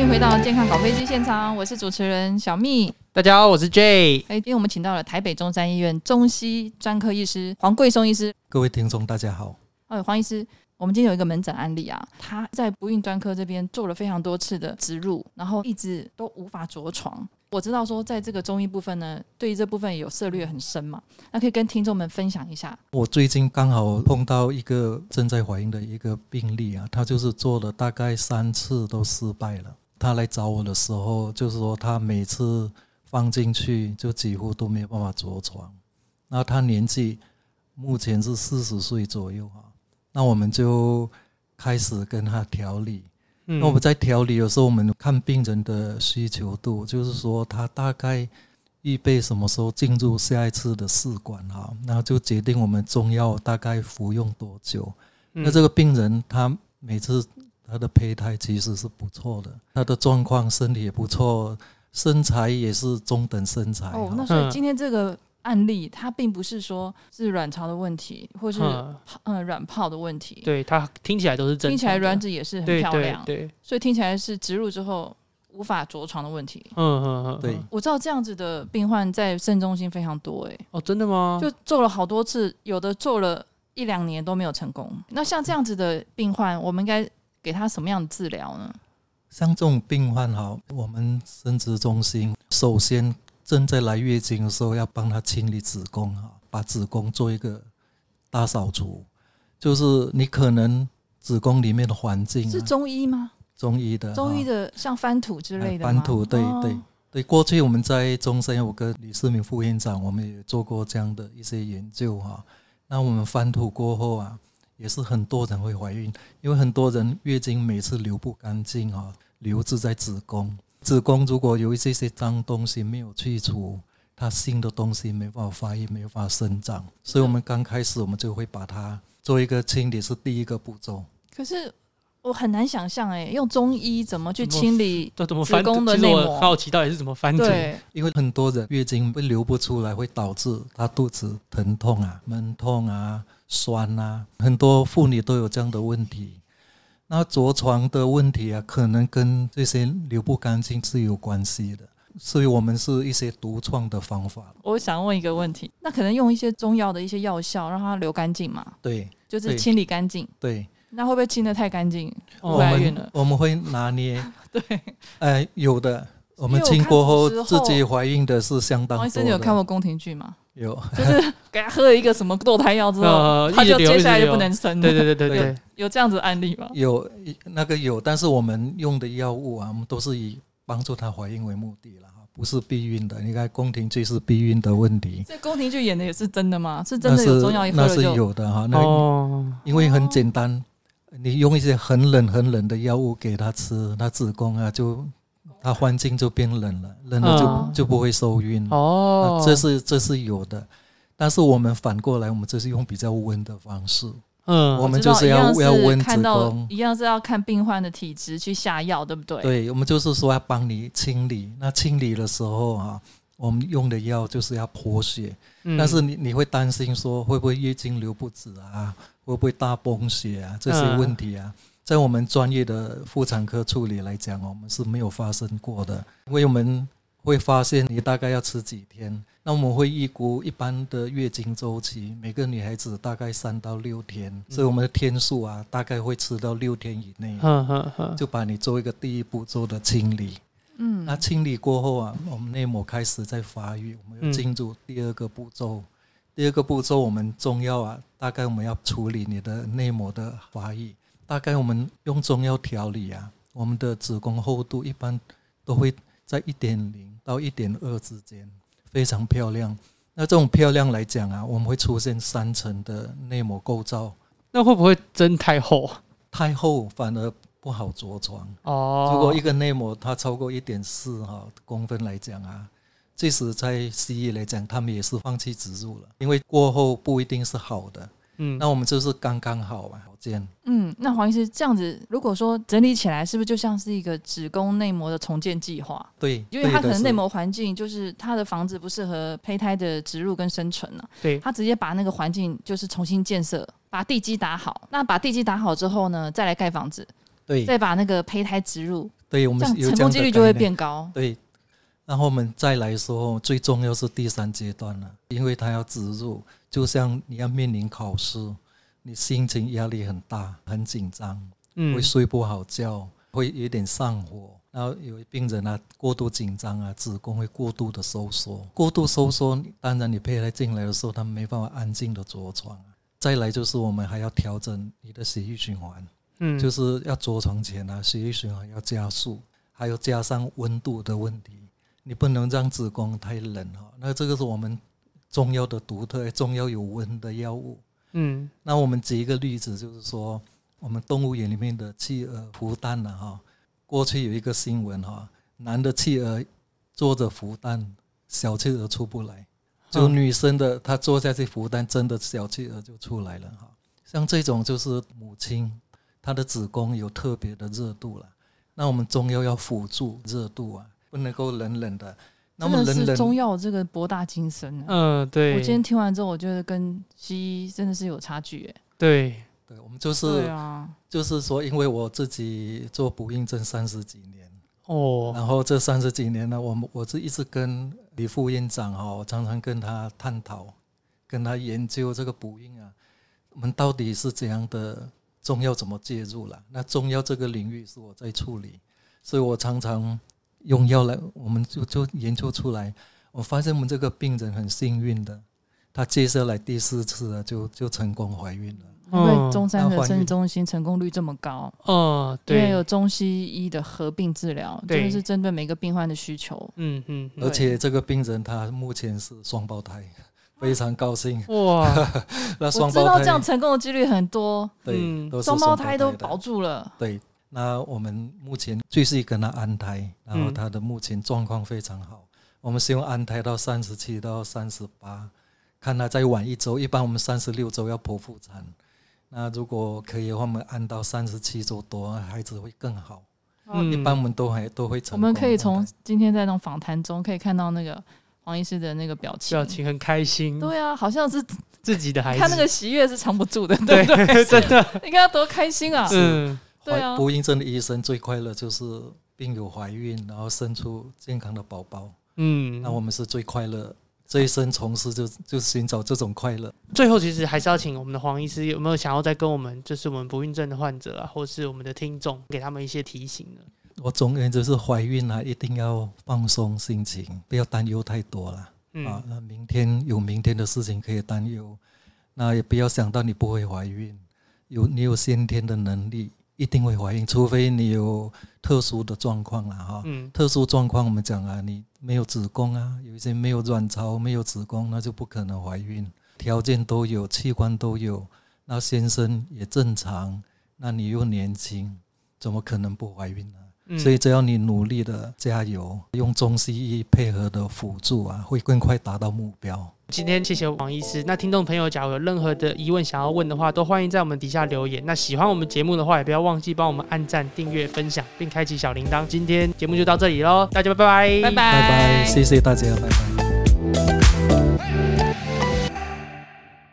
欢迎回到健康搞飞机现场，我是主持人小蜜。大家好，我是 J。哎，今天我们请到了台北中山医院中西专科医师黄贵松医师。各位听众，大家好。哎，黄医师，我们今天有一个门诊案例啊，他在不孕专科这边做了非常多次的植入，然后一直都无法着床。我知道说，在这个中医部分呢，对于这部分有涉略很深嘛，那可以跟听众们分享一下。我最近刚好碰到一个正在怀孕的一个病例啊，她就是做了大概三次都失败了。他来找我的时候，就是说他每次放进去就几乎都没有办法着床。那他年纪目前是四十岁左右啊，那我们就开始跟他调理。那我们在调理的时候，我们看病人的需求度，就是说他大概预备什么时候进入下一次的试管哈，那就决定我们中药大概服用多久。那这个病人他每次他的胚胎其实是不错的，他的状况身体也不错，身材也是中等身材。哦，那所以今天这个。案例，它并不是说是卵巢的问题，或是嗯卵泡的问题。对，它听起来都是正常的，听起来卵子也是很漂亮。对，对，对，所以听起来是植入之后无法着床的问题。嗯嗯嗯，对。我知道这样子的病患在肾中心非常多，哎。哦，真的吗？就做了好多次，有的做了一两年都没有成功。那像这样子的病患，我们应该给他什么样的治疗呢？像这种病患哈，我们生殖中心首先。正在来月经的时候，要帮他清理子宫哈，把子宫做一个大扫除。就是你可能子宫里面的环境是中医吗？中医的，中医的像翻土之类的。翻土，对对对。过去我们在中山有个李世民副院长，我们也做过这样的一些研究哈。那我们翻土过后啊，也是很多人会怀孕，因为很多人月经每次流不干净啊，留置在子宫。子宫如果有一些些脏东西没有去除，它新的东西没办法发育，没办法生长，所以我们刚开始我们就会把它做一个清理，是第一个步骤。可是我很难想象，哎，用中医怎么去清理子宫的内膜？都怎么翻？其实我好奇到底是怎么翻？对，因为很多人月经会流不出来，会导致她肚子疼痛啊、闷痛啊、酸啊，很多妇女都有这样的问题。那着床的问题啊，可能跟这些流不干净是有关系的，所以我们是一些独创的方法。我想问一个问题，那可能用一些中药的一些药效让它流干净嘛？对，就是清理干净。对，那会不会清的太干净？怀孕了我们会拿捏。对，哎，有的，我们清过后自己怀孕的是相当多的。王医生，你有看过宫廷剧吗？有，就是给他喝了一个什么堕胎药之后，呃、他就接下来就不能生。了对对对对，对，有这样子案例吗？有，那个有，但是我们用的药物啊，我们都是以帮助她怀孕为目的了，不是避孕的。你看宫廷剧是避孕的问题，这宫廷剧演的也是真的吗？是真的有中药一喝那是有的哈。那哦，因为很简单，你用一些很冷很冷的药物给她吃，她子宫啊就。它环境就变冷了，冷了就、嗯、就不会受孕哦。这是这是有的，但是我们反过来，我们这是用比较温的方式。嗯，我们就是要是要温子宫，一样是要看病患的体质去下药，对不对？对，我们就是说要帮你清理。那清理的时候啊，我们用的药就是要活血，嗯、但是你你会担心说会不会月经流不止啊？会不会大崩血啊？这些问题啊？嗯在我们专业的妇产科处理来讲，我们是没有发生过的，因为我们会发现你大概要吃几天，那我们会预估一般的月经周期，每个女孩子大概三到六天，所以我们的天数啊，大概会吃到六天以内，就把你做一个第一步做的清理。嗯，那清理过后啊，我们内膜开始在发育，我们要进入第二个步骤。第二个步骤，我们中药啊，大概我们要处理你的内膜的发育。大概我们用中药调理啊，我们的子宫厚度一般都会在一点零到一点二之间，非常漂亮。那这种漂亮来讲啊，我们会出现三层的内膜构造。那会不会真太厚？太厚反而不好着床哦。如果一个内膜它超过一点四哈公分来讲啊，即使在西医来讲，他们也是放弃植入了，因为过后不一定是好的。嗯，那我们就是刚刚好嘛，好见。嗯，那黄医师这样子，如果说整理起来，是不是就像是一个子宫内膜的重建计划？对，因为它可能内膜环境就是它的房子不适合胚胎的植入跟生存了。对，它直接把那个环境就是重新建设，把地基打好。那把地基打好之后呢，再来盖房子。对，再把那个胚胎植入。对，我们有成功几率就会变高。对，然后我们再来说，最重要是第三阶段了，因为它要植入，就像你要面临考试，你心情压力很大，很紧张，嗯，会睡不好觉，会有点上火。然后有病人啊，过度紧张啊，子宫会过度的收缩，过度收缩，当然你胚胎进来的时候，他没办法安静的着床。再来就是我们还要调整你的血液循环。嗯，就是要着床前啊，血液循环要加速，还有加上温度的问题，你不能让子宫太冷哈。那这个是我们中药的独特，中药有温的药物。嗯，那我们举一个例子，就是说我们动物园里面的企鹅孵蛋了哈。过去有一个新闻哈，男的企鹅坐着孵蛋，小企鹅出不来，就女生的她坐下去孵蛋，真的小企鹅就出来了哈。像这种就是母亲。她的子宫有特别的热度了，那我们中药要辅助热度啊，不能够冷冷的。那么冷冷，中药这个博大精深。嗯，对。我今天听完之后，我觉得跟西医真的是有差距诶。对，对，我们就是，啊、就是说，因为我自己做不孕症三十几年哦，然后这三十几年呢，我们我是一直跟李副院长哈，我常常跟他探讨，跟他研究这个不孕啊，我们到底是怎样的。中药怎么介入了？那中药这个领域是我在处理，所以我常常用药来，我们就就研究出来。我发现我们这个病人很幸运的，他接下来第四次了，就就成功怀孕了。因为中山的生殖中心成功率这么高，哦，对，因为有中西医的合并治疗，对，就是针对每个病患的需求。嗯嗯，而且这个病人他目前是双胞胎。非常高兴哇！那双胞胎我知道这样成功的几率很多，对，双胞胎都保住了。对，那我们目前继续跟他安胎，然后他的目前状况非常好。我们希望安胎到三十七到三十八，看他再晚一周，一般我们三十六周要剖腹产。那如果可以的话，我们安到三十七周多，孩子会更好。嗯，一般我们都还都会成功。我们可以从今天在那种访谈中可以看到那个。黄医师的那个表情，表情很开心。对啊，好像是自己的孩子。他那个喜悦是藏不住的，对不对？真的，你看他多开心啊！嗯，对啊。不孕症的医生最快乐就是病友怀孕，然后生出健康的宝宝。嗯，那我们是最快乐，这一生从事就就寻找这种快乐。最后，其实还是要请我们的黄医师，有没有想要再跟我们，就是我们不孕症的患者啊，或是我们的听众，给他们一些提醒呢？我总而言之是怀孕啊，一定要放松心情，不要担忧太多了。嗯、啊，那明天有明天的事情可以担忧，那也不要想到你不会怀孕，有你有先天的能力，一定会怀孕，除非你有特殊的状况了哈。嗯，特殊状况我们讲啊，你没有子宫啊，有一些没有卵巢、没有子宫，那就不可能怀孕。条件都有，器官都有，那先生也正常，那你又年轻，怎么可能不怀孕呢？所以只要你努力的加油，用中西医配合的辅助啊，会更快达到目标。今天谢谢王医师。那听众朋友，假如有任何的疑问想要问的话，都欢迎在我们底下留言。那喜欢我们节目的话，也不要忘记帮我们按赞、订阅、分享，并开启小铃铛。今天节目就到这里喽，大家拜拜，拜拜，拜拜，谢谢大家，拜拜。